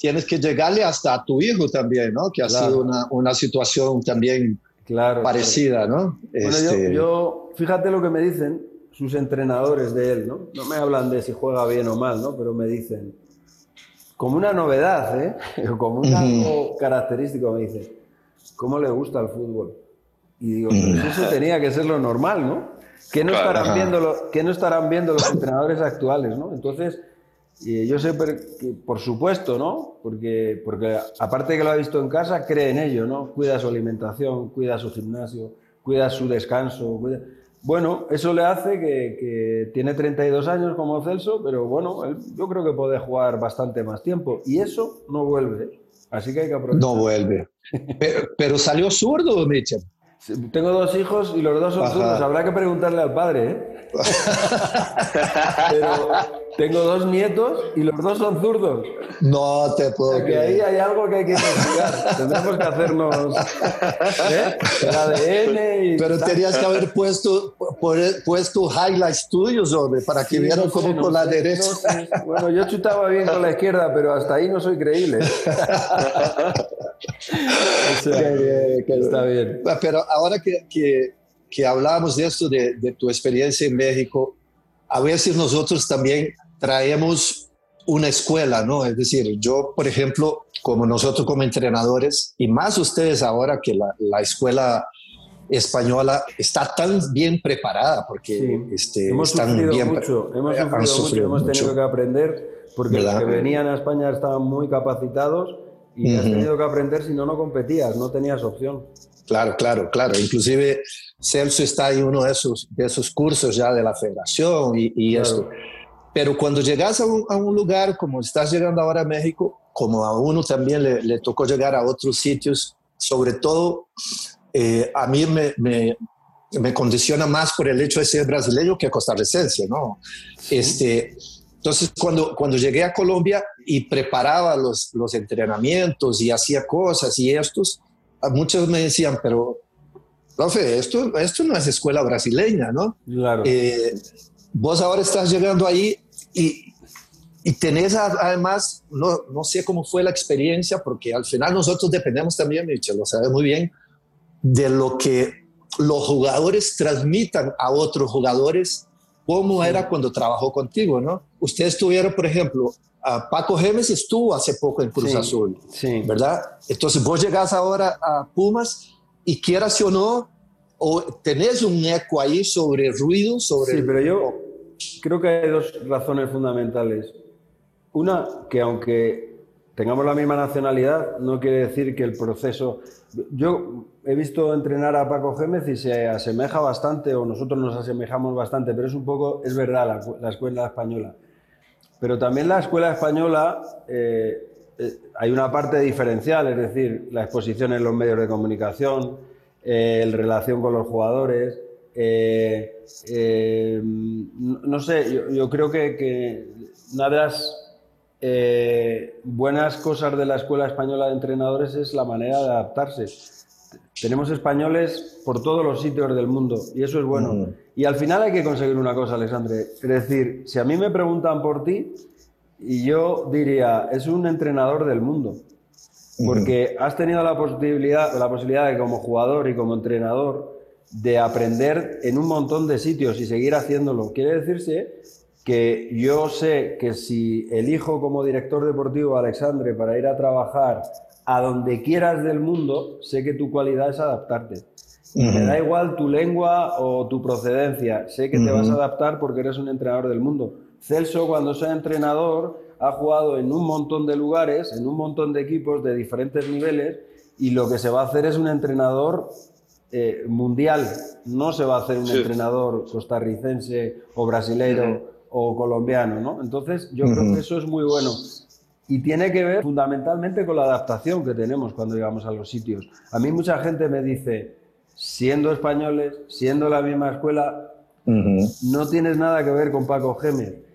tienes que llegarle hasta a tu hijo también, ¿no? Que ha sido una, una, situación también claro, parecida, ¿no? Bueno, este yo, fíjate lo que me dicen sus entrenadores de él, ¿no? No me hablan de si juega bien o mal, ¿no? Pero me dicen, como una novedad, ¿eh? Como un algo característico, me dicen, ¿cómo le gusta el fútbol? Y digo, pues eso tenía que ser lo normal, ¿no? ¿Qué no, estarán viendo no estarán viendo los entrenadores actuales? ¿no? Entonces, yo sé, que, por supuesto, ¿no? Porque, porque aparte de que lo ha visto en casa, cree en ello, ¿no? Cuida su alimentación, cuida su gimnasio, cuida su descanso. Bueno, eso le hace que, tiene 32 años como Celso, pero bueno, yo creo que puede jugar bastante más tiempo. Y eso no vuelve. Así que hay que aprovechar. No vuelve. pero, salió zurdo, Mitchell. Tengo dos hijos y los dos son zurdos. Habrá que preguntarle al padre, ¿eh? Pero tengo dos nietos y los dos son zurdos. No te puedo que ahí hay algo que hay que investigar. Tendremos que hacernos ¿eh? el ADN y... Pero tenías que haber puesto, puesto highlights tuyos, hombre, para que vieran cómo con la derecha. bueno, yo chutaba bien con la izquierda, pero hasta ahí no soy creíble. está bien. Pero ahora que, que, que hablábamos de esto, de, de tu experiencia en México, a veces nosotros también traemos una escuela, ¿no? Es decir, yo, por ejemplo, como nosotros como entrenadores, y más ustedes ahora que la, la escuela española está tan bien preparada porque este, hemos están sufrido bien mucho, hemos sufrido, mucho, hemos tenido que aprender porque los que venían a España estaban muy capacitados y has tenido que aprender si no, no competías, no tenías opción. Claro, claro, claro. Inclusive Celso está en uno de esos, de esos cursos ya de la federación y, y eso. Pero cuando llegas a un, a un, lugar como estás llegando ahora a México, como a uno también le, le tocó llegar a otros sitios, sobre todo eh, a mí me, me, me, condiciona más por el hecho de ser brasileño que costarricense, ¿no? Este, entonces, cuando, cuando llegué a Colombia y preparaba los, los entrenamientos y hacía cosas y estos, muchos me decían, pero, profe, esto, esto no es escuela brasileña, ¿no? Claro. Eh, vos ahora estás llegando ahí y, y tenés además, no, no, sé cómo fue la experiencia, porque al final nosotros dependemos también, Michel, lo sabes muy bien, de lo que los jugadores transmitan a otros jugadores cómo sí. era cuando trabajó contigo, ¿no? Ustedes tuvieron, por ejemplo, a Paco Gemes estuvo hace poco en Cruz sí, Azul, sí. ¿verdad? Entonces vos llegás ahora a Pumas y quieras o no, o tenés un eco ahí sobre ruido, sobre... Sí, pero yo creo que hay dos razones fundamentales. Una, que aunque tengamos la misma nacionalidad, no quiere decir que el proceso... Yo he visto entrenar a Paco Gémez y se asemeja bastante, o nosotros nos asemejamos bastante, pero es un poco, es verdad, la, la escuela española. Pero también la escuela española eh, eh, hay una parte diferencial, es decir, la exposición en los medios de comunicación, eh, el relación con los jugadores. Eh, no, no, sé, yo, yo creo que, que, una de las buenas cosas de la escuela española de entrenadores es la manera de adaptarse. Tenemos españoles por todos los sitios del mundo y eso es bueno. Mm. Y al final hay que conseguir una cosa, Alexandre. Es decir, si a mí me preguntan por ti, y yo diría, es un entrenador del mundo. Porque has tenido la posibilidad, la posibilidad de como jugador y como entrenador de aprender en un montón de sitios y seguir haciéndolo. Quiere decirse que yo sé que si elijo como director deportivo a Alexandre para ir a trabajar a donde quieras del mundo, sé que tu cualidad es adaptarte. Uh -huh. Me da igual tu lengua o tu procedencia, sé que uh -huh. te vas a adaptar porque eres un entrenador del mundo. Celso, cuando sea entrenador, ha jugado en un montón de lugares, en un montón de equipos de diferentes niveles, y lo que se va a hacer es un entrenador eh, mundial, no se va a hacer un sí. entrenador costarricense o brasileiro uh -huh. o colombiano, ¿no? Entonces, yo creo que eso es muy bueno. Y tiene que ver fundamentalmente con la adaptación que tenemos cuando llegamos a los sitios. A mí mucha gente me dice, siendo españoles, siendo la misma escuela, uh -huh. no tienes nada que ver con Paco Gémez.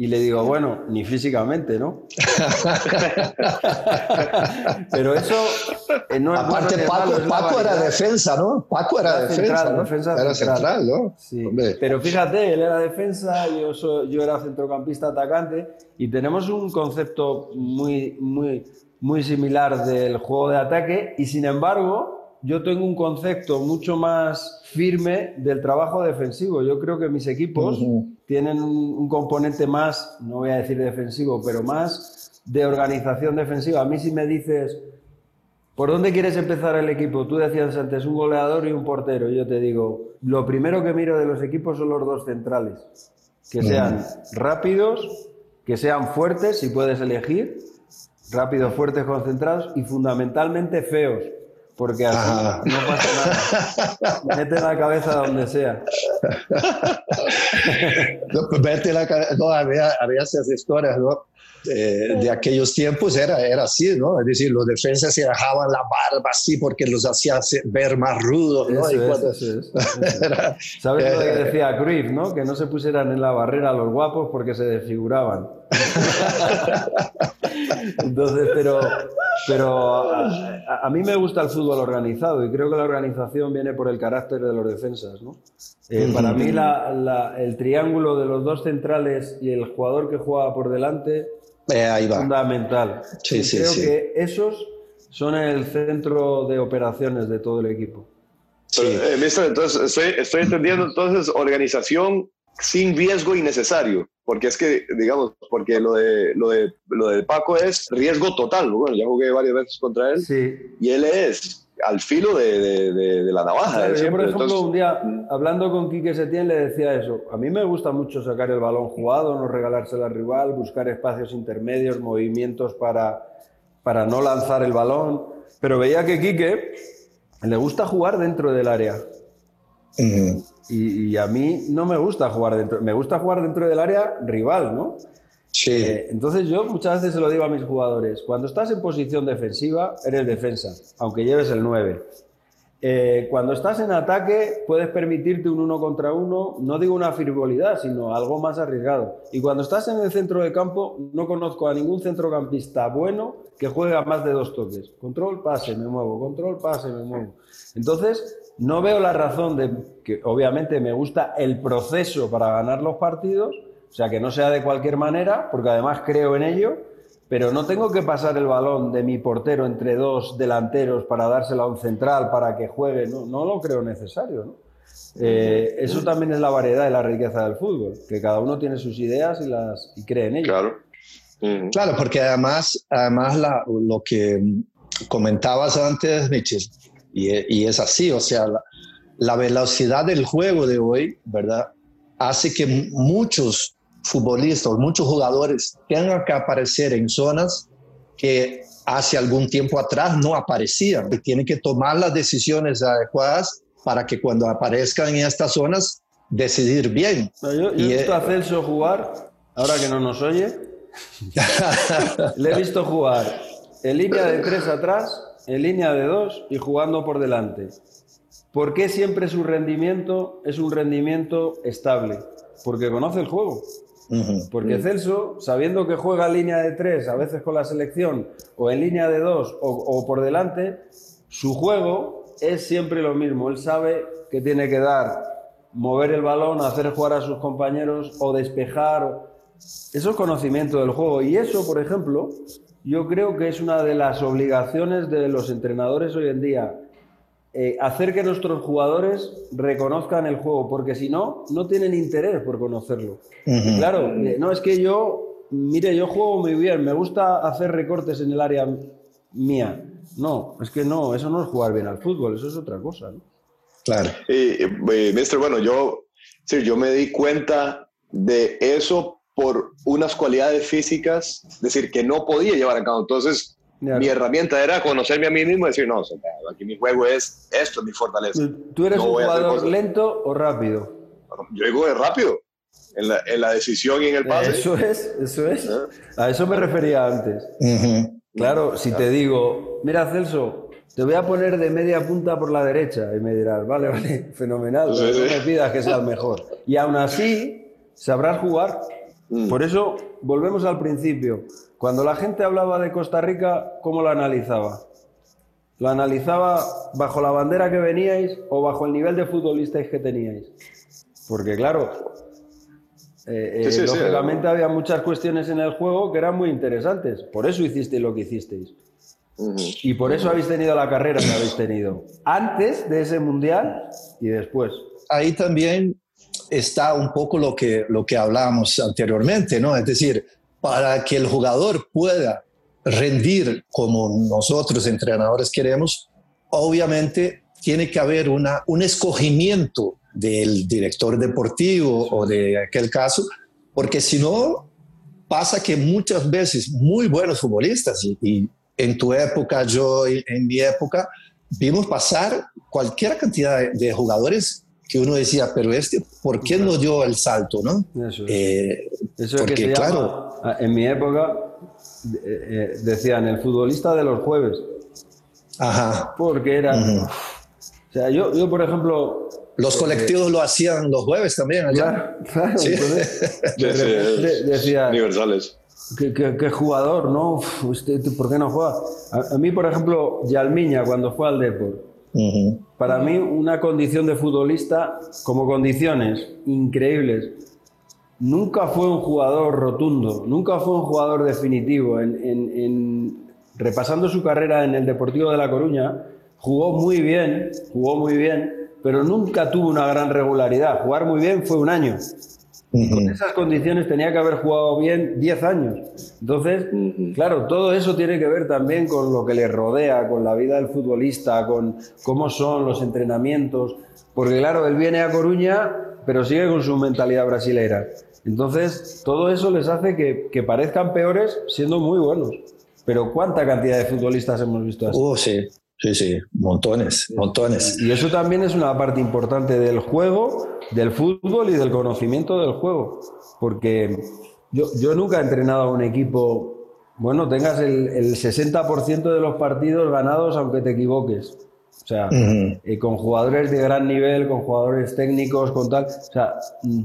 Y le digo, bueno, ni físicamente, ¿no? Pero eso eh, no Aparte, Paco, era defensa, ¿no? Paco era, era defensa, central, ¿no? defensa Era central, central ¿no? Sí. Pero fíjate, él era defensa, yo, soy, yo era centrocampista atacante y tenemos un concepto muy, muy, muy similar del juego de ataque y sin embargo yo tengo un concepto mucho más firme del trabajo defensivo. Yo creo que mis equipos uh -huh. Tienen un, componente más, no voy a decir defensivo, pero más de organización defensiva. A mí si me dices, ¿por dónde quieres empezar el equipo? Tú decías antes un goleador y un portero. Yo te digo, lo primero que miro de los equipos son los dos centrales. Que sean rápidos, que sean fuertes, si puedes elegir, rápidos, fuertes, concentrados y fundamentalmente feos porque así ah. no pasa nada. Mete la cabeza donde sea. no, pues mete la cabeza. No, había, había esas historias, ¿no? eh, de aquellos tiempos era, era así, ¿no? Es decir, los defensas se dejaban la barba así porque los hacía ver más rudos, ¿no? ¿Sabes lo que eh, decía Cruyff, no? Que no se pusieran en la barrera los guapos porque se desfiguraban. Entonces, pero, pero a, mí me gusta el fútbol organizado y creo que la organización viene por el carácter de los defensas, ¿no? Eh, para mí el triángulo de los dos centrales y el jugador que juega por delante eh, Fundamental. creo que esos son el centro de operaciones de todo el equipo. Eh, entonces estoy, entendiendo entonces organización sin riesgo innecesario, porque es que, digamos, porque lo de, lo de, lo de Paco es riesgo total. Bueno, ya jugué varias veces contra él y él es al filo de, de, la navaja. yo, por ejemplo, un día, hablando con Quique Setién, le decía eso. A mí me gusta mucho sacar el balón jugado, no regalárselo al rival, buscar espacios intermedios, movimientos para, para no lanzar el balón. Pero veía que Quique le gusta jugar dentro del área. Y, y, a mí no me gusta jugar dentro. Me gusta jugar dentro del área rival, ¿no? Sí. Eh, entonces yo muchas veces se lo digo a mis jugadores, cuando estás en posición defensiva, eres defensa, aunque lleves el 9. Eh, cuando estás en ataque, puedes permitirte un uno contra uno, no digo una frivolidad, sino algo más arriesgado. Y cuando estás en el centro de campo, no conozco a ningún centrocampista bueno que juegue a más de dos toques. Control, pase, me muevo, control, pase, me muevo. Entonces, no veo la razón de que obviamente me gusta el proceso para ganar los partidos, o sea, que no sea de cualquier manera, porque además creo en ello, pero no tengo que pasar el balón de mi portero entre dos delanteros para dárselo a un central para que juegue, no, no lo creo necesario. ¿no? Eh, eso también es la variedad y la riqueza del fútbol, que cada uno tiene sus ideas y, las, y cree en ello. Claro. Claro, porque además, además lo que comentabas antes, Michel, y, y, es así, o sea, la, la velocidad del juego de hoy, ¿verdad? Hace que muchos futbolistas, muchos jugadores tengan que aparecer en zonas que hace algún tiempo atrás no aparecían. Y tienen que tomar las decisiones adecuadas para que cuando aparezcan en estas zonas, decidir bien. yo, he visto a Celso jugar, ahora que no nos oye, le he visto jugar en línea de tres atrás, en línea de dos y jugando por delante. ¿Por qué siempre su rendimiento es un rendimiento estable? Porque conoce el juego. Porque Celso, sabiendo que juega en línea de tres, a veces con la selección, o en línea de dos, o, por delante, su juego es siempre lo mismo. Él sabe que tiene que dar, mover el balón, hacer jugar a sus compañeros o despejar. Eso es conocimiento del juego. Y eso, por ejemplo, yo creo que es una de las obligaciones de los entrenadores hoy en día eh, hacer que nuestros jugadores reconozcan el juego, porque si no, no tienen interés por conocerlo. Claro, eh, no es que yo, mire, yo juego muy bien, me gusta hacer recortes en el área mía. No, es que no, eso no es jugar bien al fútbol, eso es otra cosa. Claro. Y, eh, bueno, yo, sí, yo me di cuenta de eso por unas cualidades físicas, es decir, que no podía llevar a cabo. Entonces, mi herramienta era conocerme a mí mismo y decir, no, aquí mi juego es esto, es mi fortaleza. ¿Tú eres un jugador lento o rápido? Yo digo de rápido, en la, en la, decisión y en el pase. Eso es, eso es. A eso me refería antes. Claro, si te digo, mira Celso, te voy a poner de media punta por la derecha y me dirás, vale, vale, fenomenal, no me pidas que sea el mejor. Y aún así, sabrás jugar. Mm. Por eso, volvemos al principio. Cuando la gente hablaba de Costa Rica, ¿cómo lo analizaba? ¿Lo analizaba bajo la bandera que veníais o bajo el nivel de futbolistas que teníais? Porque claro, eh, eh, lógicamente había muchas cuestiones en el juego que eran muy interesantes. Por eso hicisteis lo que hicisteis. Y por eso habéis tenido la carrera que habéis tenido. Antes de ese mundial y después. Ahí también está un poco lo que, lo que hablábamos anteriormente, ¿no? Es decir, para que el jugador pueda rendir como nosotros entrenadores queremos, obviamente tiene que haber una, un escogimiento del director deportivo o de aquel caso, porque si no, pasa que muchas veces muy buenos futbolistas, y, en tu época, yo en mi época, vimos pasar cualquier cantidad de jugadores que uno decía, pero este, ¿por qué no dio el salto, no? Eso es. Eh, Eso es que porque, se llama- claro, en mi época eh, eh, decían el futbolista de los jueves, ajá, porque era... O sea, yo, yo, por ejemplo... los colectivos lo hacían los jueves también allá. Claro, claro, Sí. entonces, de sí, repente es decía, Universales. ¿Qué, qué- qué jugador, ¿no? Uf, usted, ¿Por qué no juega? A, a mí, por ejemplo, Yalmiña, cuando fue al Depor, Ujú. Para mí una condición de futbolista, como condiciones increíbles, nunca fue un jugador rotundo, nunca fue un jugador definitivo. En, en- repasando su carrera en el Deportivo de La Coruña, jugó muy bien, jugó muy bien, pero nunca tuvo una gran regularidad. Jugar muy bien fue un año. Con esas condiciones tenía que haber jugado bien 10 años. Entonces, claro, todo eso tiene que ver también con lo que le rodea, con la vida del futbolista, con cómo son los entrenamientos. Porque claro, él viene a Coruña, pero sigue con su mentalidad brasilera. Entonces, todo eso les hace que, que parezcan peores siendo muy buenos. Pero ¿cuánta cantidad de futbolistas hemos visto así? Oh, sí, sí, sí, montones, montones. Y eso también es una parte importante del juego, del fútbol y del conocimiento del juego. Porque yo, yo nunca he entrenado a un equipo, bueno, tengas el, el 60% de los partidos ganados aunque te equivoques. O sea, eh, con jugadores de gran nivel, con jugadores técnicos, con tal. O sea,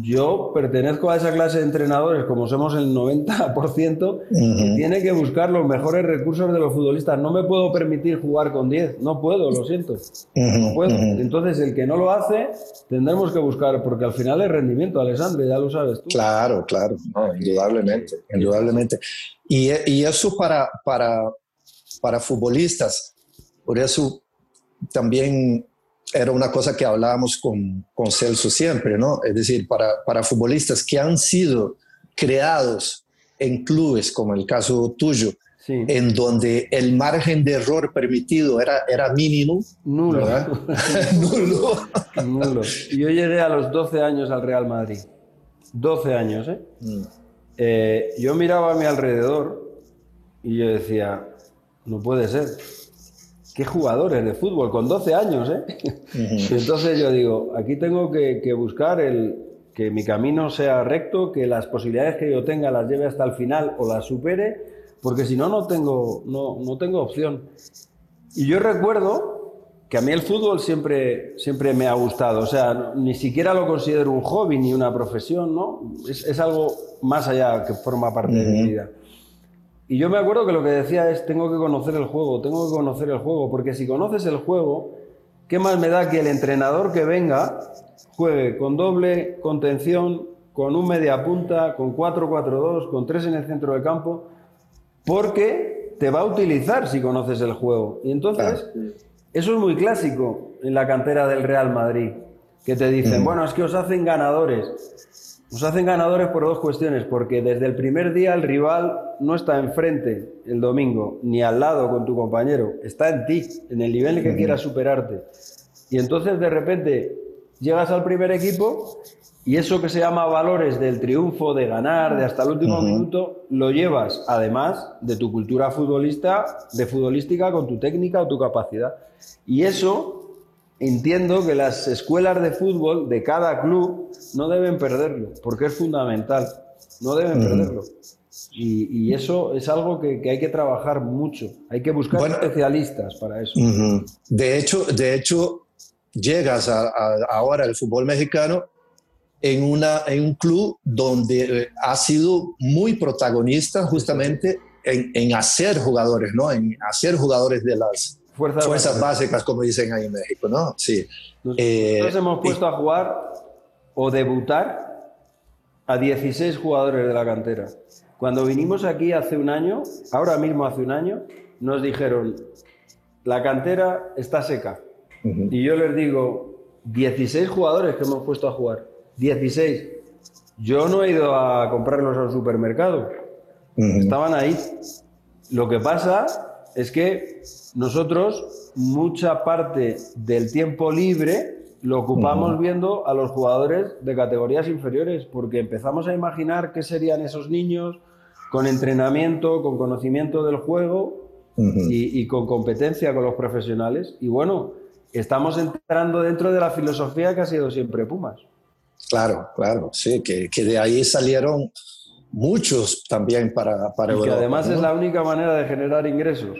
yo pertenezco a esa clase de entrenadores, como somos el 90%, que tiene que buscar los mejores recursos de los futbolistas. No me puedo permitir jugar con 10, no puedo, lo siento. No puedo. Entonces, el que no lo hace, tendremos que buscar, porque al final es rendimiento, Alessandro, ya lo sabes tú. Claro, claro, no, indudablemente, indudablemente. Y, y eso para, para, para futbolistas, por eso también era una cosa que hablábamos con, con Celso siempre, ¿no? Es decir, para, para futbolistas que han sido creados en clubes, como el caso tuyo, Sí. en donde el margen de error permitido era, era mínimo, Nulo. Nulo. Nulo. Yo llegué a los 12 años al Real Madrid. 12 años, ¿eh? Eh, yo miraba a mi alrededor y yo decía, no puede ser. ¿Qué jugadores de fútbol con 12 años, eh? Y entonces yo digo, aquí tengo que, que buscar el, que mi camino sea recto, que las posibilidades que yo tenga las lleve hasta el final o las supere, porque si no, no tengo, no, no tengo opción. Y yo recuerdo que a mí el fútbol siempre, siempre me ha gustado, o sea, ni siquiera lo considero un hobby ni una profesión, ¿no? Es, es algo más allá que forma parte de mi vida. Y yo me acuerdo que lo que decía es, tengo que conocer el juego, tengo que conocer el juego, porque si conoces el juego, ¿qué más me da que el entrenador que venga juegue con doble contención, con un media punta, con 4-4-2, con tres en el centro del campo? Porque te va a utilizar si conoces el juego. Y entonces, eso es muy clásico en la cantera del Real Madrid, que te dicen, bueno, es que os hacen ganadores. Os hacen ganadores por dos cuestiones, porque desde el primer día el rival no está enfrente el domingo, ni al lado con tu compañero, está en ti, en el nivel que quieras superarte. Y entonces de repente llegas al primer equipo y eso que se llama valores del triunfo, de ganar, de hasta el último minuto, lo llevas además de tu cultura futbolista, de futbolística con tu técnica o tu capacidad. Y eso entiendo que las escuelas de fútbol de cada club no deben perderlo, porque es fundamental. No deben perderlo. Y, y eso es algo que, que hay que trabajar mucho. Hay que buscar Bueno, especialistas para eso. Ujú. De hecho, de hecho, llegas a, a- ahora al fútbol mexicano en, una, en un club donde eh, ha sido muy protagonista justamente en, en hacer jugadores, ¿no? En hacer jugadores de las Fuerzas fuerzas básicas. básicas, como dicen ahí en México, ¿no? Sí. Nos, Eh, nosotros hemos puesto a jugar o debutar a 16 jugadores de la cantera. Cuando vinimos aquí hace un año, ahora mismo hace un año, nos dijeron, la cantera está seca. Y yo les digo, 16 jugadores que hemos puesto a jugar. 16. Yo no he ido a comprarlos al supermercado. Ujú. Estaban ahí. Lo que pasa es que nosotros mucha parte del tiempo libre lo ocupamos viendo a los jugadores de categorías inferiores, porque empezamos a imaginar qué serían esos niños con entrenamiento, con conocimiento del juego y con competencia con los profesionales. Y bueno, estamos entrando dentro de la filosofía que ha sido siempre Pumas. Claro, claro, sí, que, que de ahí salieron muchos también para, para y que además ¿no? es la única manera de generar ingresos.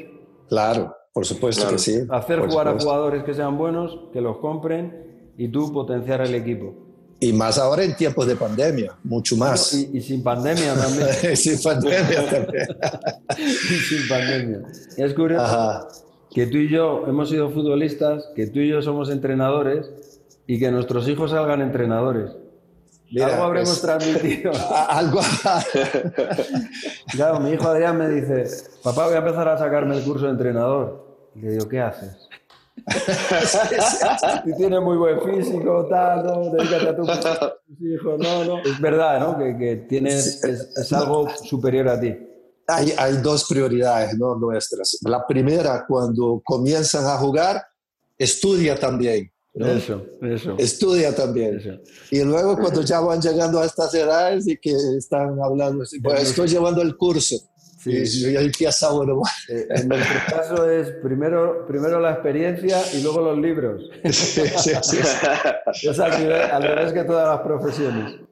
Claro, por supuesto Claro. que sí. Hacer jugar a jugadores que sean buenos, que los compren y tú potenciar el equipo. Y más ahora en tiempos de pandemia, mucho más. Y, y sin pandemia también. Sin pandemia también. y sin pandemia. Es curioso Ajá. que tú y yo hemos sido futbolistas, que tú y yo somos entrenadores y que nuestros hijos salgan entrenadores. Mira, Algo habremos pues- transmitido. Algo. Claro, mi hijo Adrián me dice, papá, voy a empezar a sacarme el curso de entrenador. Y le digo, ¿qué haces? Y tiene muy buen físico, tal, no, dedícate a tu- tus hijos, no, no. Es verdad, ¿no? Que, que tienes, es, es algo superior a ti. Hay, hay dos prioridades ¿no? nuestras. La primera, cuando comienzan a jugar, estudia también. ¿No? Eso, eso. Estudia también. eso. Y luego cuando ya van llegando a estas edades y que están hablando, bueno, estoy llevando el curso. Sí, y, sí. empieza uno. Eh, En nuestro caso es primero, primero la experiencia y luego los libros. Sí, sí, sí. Es al revés que todas las profesiones.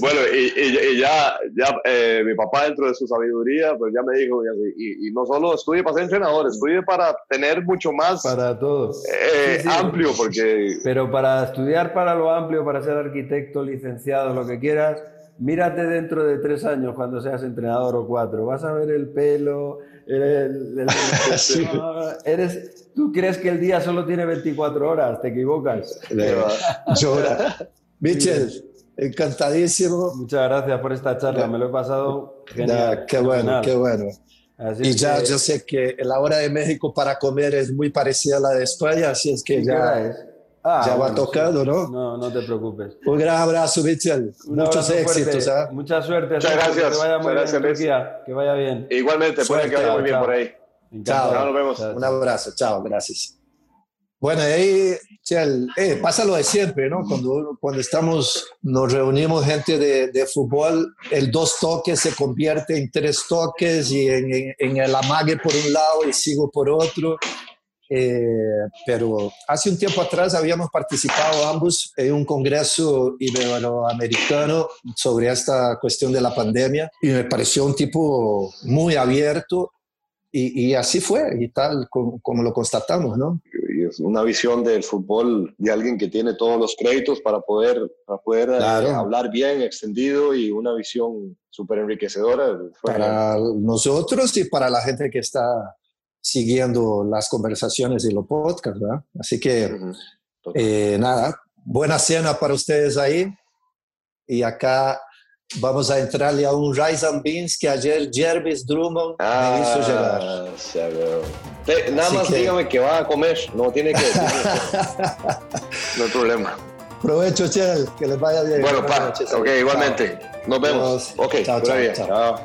Bueno, y, y- y ya, ya eh, mi papá dentro de su sabiduría, pues ya me dijo, y, no solo estudie para ser entrenador, estudie para tener mucho más Para todo. eh, Sí, sí. amplio, porque Pero para estudiar para lo amplio, para ser arquitecto, licenciado, lo que quieras, mírate dentro de tres años cuando seas entrenador o cuatro. Vas a ver el pelo, el, el- el- Sí. no, eres, tú crees que el día solo tiene 24 horas, te equivocas. Michel, encantadísimo. Muchas gracias por esta charla, me lo he pasado genial. Ya, qué bueno, qué bueno. Así Y ya que- yo sé que la hora de México para comer es muy parecida a la de España, así es que ¿qué hora ya, es? Ah, ya va bueno, tocando, sí. ¿no? No, no te preocupes. Un gran abrazo, Michel. Un Muchos abrazo éxitos. ¿ah? Mucha suerte. Muchas gracias. Que vaya muy Muchas bien, gracias, Luis. Turquía. Que vaya bien. igualmente, puede que vaya muy bien chao. por ahí. Encantado. Chao, nos vemos. Chao, Un chao. abrazo, chao, gracias. Bueno, ahí, eh, pasa lo de siempre, ¿no? Cuando, cuando estamos, nos reunimos gente de, de fútbol, el dos toques se convierte en tres toques y en, en- en el amague por un lado y sigo por otro. Eh, pero hace un tiempo atrás habíamos participado ambos en un congreso iberoamericano sobre esta cuestión de la pandemia y me pareció un tipo muy abierto y, y así fue y tal como, como lo constatamos, ¿no? Y es una visión del fútbol de alguien que tiene todos los créditos para poder, para poder eh, Claro. hablar bien, extendido y una visión súper enriquecedora. Para nosotros y para la gente que está siguiendo las conversaciones y los podcasts, ¿verdad? Así que Ujú. Total. Eh, nada, buena cena para ustedes ahí. Y acá vamos a entrarle a un Rice and Beans que ayer Jervis Drummond me hizo llegar. Ah. Te- nada Así más que- dígame que va a comer, no tiene que decir. no hay problema. Provecho, Chel, que les vaya bien. Bueno, pa, noches. ok, igualmente. Nos vemos. Adiós. Ok, chao. Chao.